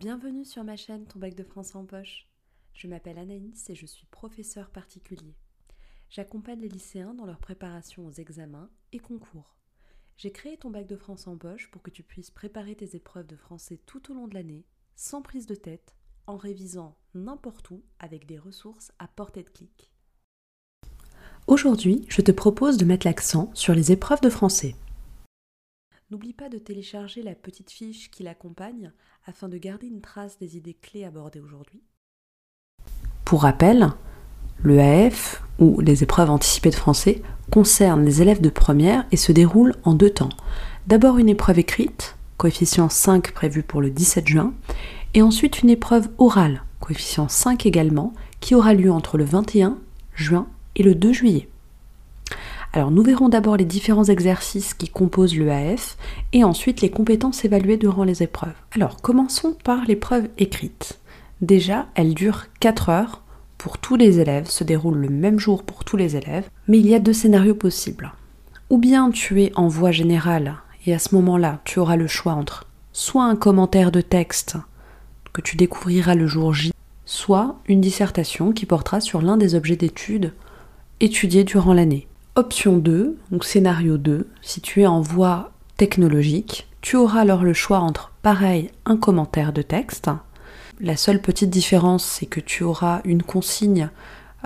Bienvenue sur ma chaîne Ton bac de français en poche. Je m'appelle Anaïs et je suis professeur particulier. J'accompagne les lycéens dans leur préparation aux examens et concours. J'ai créé ton bac de français en poche pour que tu puisses préparer tes épreuves de français tout au long de l'année, sans prise de tête, en révisant n'importe où avec des ressources à portée de clic. Aujourd'hui, je te propose de mettre l'accent sur les épreuves de français. N'oublie pas de télécharger la petite fiche qui l'accompagne afin de garder une trace des idées clés abordées aujourd'hui. Pour rappel, le AF, ou les épreuves anticipées de français, concerne les élèves de première et se déroule en deux temps. D'abord une épreuve écrite, coefficient 5 prévu pour le 17 juin, et ensuite une épreuve orale, coefficient 5 également, qui aura lieu entre le 21 juin et le 2 juillet. Alors nous verrons d'abord les différents exercices qui composent le AF et ensuite les compétences évaluées durant les épreuves. Alors commençons par l'épreuve écrite. Déjà, elle dure 4 heures pour tous les élèves, se déroule le même jour pour tous les élèves, mais il y a deux scénarios possibles. Ou bien tu es en voie générale et à ce moment-là, tu auras le choix entre soit un commentaire de texte que tu découvriras le jour J, soit une dissertation qui portera sur l'un des objets d'étude étudiés durant l'année. Option 2, donc scénario 2, si tu es en voie technologique, tu auras alors le choix entre pareil un commentaire de texte. La seule petite différence, c'est que tu auras une consigne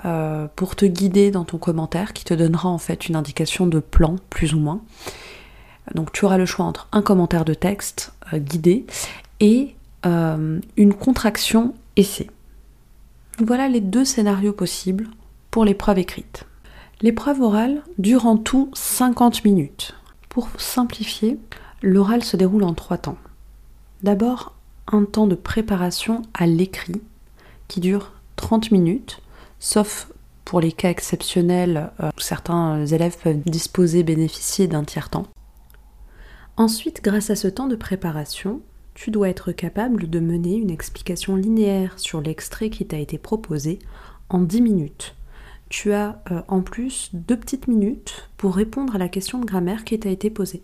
euh, pour te guider dans ton commentaire qui te donnera en fait une indication de plan, plus ou moins. Donc tu auras le choix entre un commentaire de texte euh, guidé et euh, une contraction essai. Voilà les deux scénarios possibles pour l'épreuve écrite. L'épreuve orale dure en tout 50 minutes. Pour simplifier, l'oral se déroule en trois temps. D'abord, un temps de préparation à l'écrit qui dure 30 minutes, sauf pour les cas exceptionnels où euh, certains élèves peuvent disposer, bénéficier d'un tiers-temps. Ensuite, grâce à ce temps de préparation, tu dois être capable de mener une explication linéaire sur l'extrait qui t'a été proposé en 10 minutes tu as euh, en plus deux petites minutes pour répondre à la question de grammaire qui t'a été posée.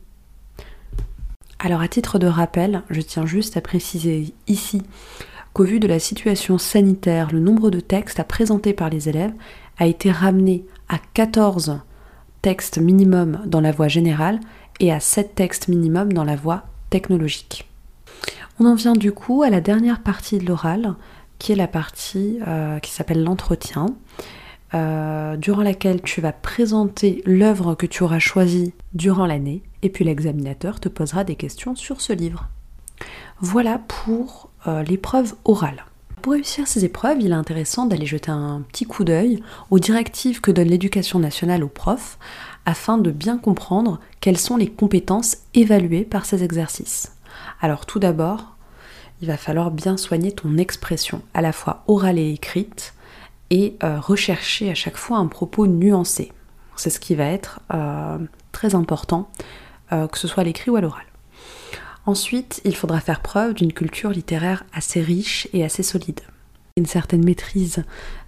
Alors à titre de rappel, je tiens juste à préciser ici qu'au vu de la situation sanitaire, le nombre de textes à présenter par les élèves a été ramené à 14 textes minimum dans la voie générale et à 7 textes minimum dans la voie technologique. On en vient du coup à la dernière partie de l'oral, qui est la partie euh, qui s'appelle l'entretien. Euh, durant laquelle tu vas présenter l'œuvre que tu auras choisie durant l'année, et puis l'examinateur te posera des questions sur ce livre. Voilà pour euh, l'épreuve orale. Pour réussir ces épreuves, il est intéressant d'aller jeter un petit coup d'œil aux directives que donne l'éducation nationale aux profs afin de bien comprendre quelles sont les compétences évaluées par ces exercices. Alors tout d'abord, il va falloir bien soigner ton expression, à la fois orale et écrite, et euh, rechercher à chaque fois un propos nuancé. C'est ce qui va être euh, très important, euh, que ce soit à l'écrit ou à l'oral. Ensuite, il faudra faire preuve d'une culture littéraire assez riche et assez solide. Une certaine maîtrise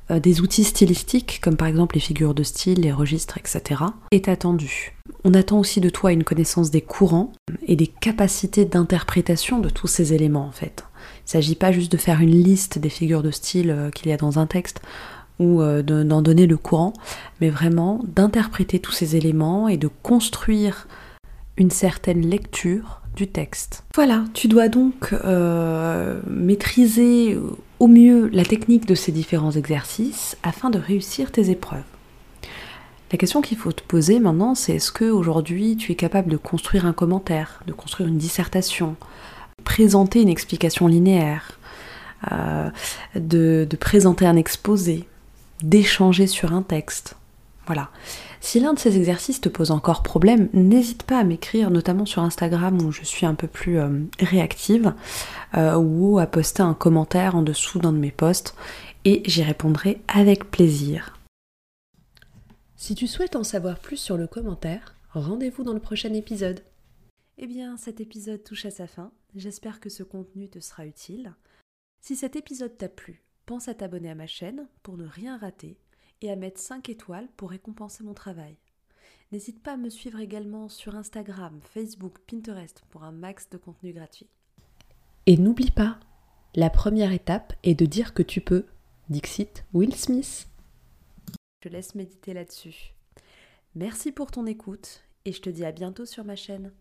des outils stylistiques, comme par exemple les figures de style, les registres, etc., est attendue. On attend aussi de toi une connaissance des courants et des capacités d'interprétation de tous ces éléments en fait. Il ne s'agit pas juste de faire une liste des figures de style qu'il y a dans un texte ou euh, d'en donner le courant, mais vraiment d'interpréter tous ces éléments et de construire une certaine lecture du texte. Voilà, tu dois donc euh, maîtriser au mieux la technique de ces différents exercices afin de réussir tes épreuves. La question qu'il faut te poser maintenant, c'est est-ce que aujourd'hui tu es capable de construire un commentaire, de construire une dissertation, présenter une explication linéaire, euh, de, présenter un exposé, d'échanger sur un texte. Voilà. Si l'un de ces exercices te pose encore problème, n'hésite pas à m'écrire, notamment sur Instagram où je suis un peu plus euh, réactive, euh, ou à poster un commentaire en dessous d'un de mes posts, et j'y répondrai avec plaisir. Si tu souhaites en savoir plus sur le commentaire, rendez-vous dans le prochain épisode. Eh bien, cet épisode touche à sa fin. J'espère que ce contenu te sera utile. Si cet épisode t'a plu, Pense à t'abonner à ma chaîne pour ne rien rater et à mettre 5 étoiles pour récompenser mon travail. N'hésite pas à me suivre également sur Instagram, Facebook, Pinterest pour un max de contenu gratuit. Et n'oublie pas, La première étape est de dire que tu peux. Dixit Will Smith. Je laisse méditer là-dessus. Merci pour ton écoute et je te dis à bientôt sur ma chaîne.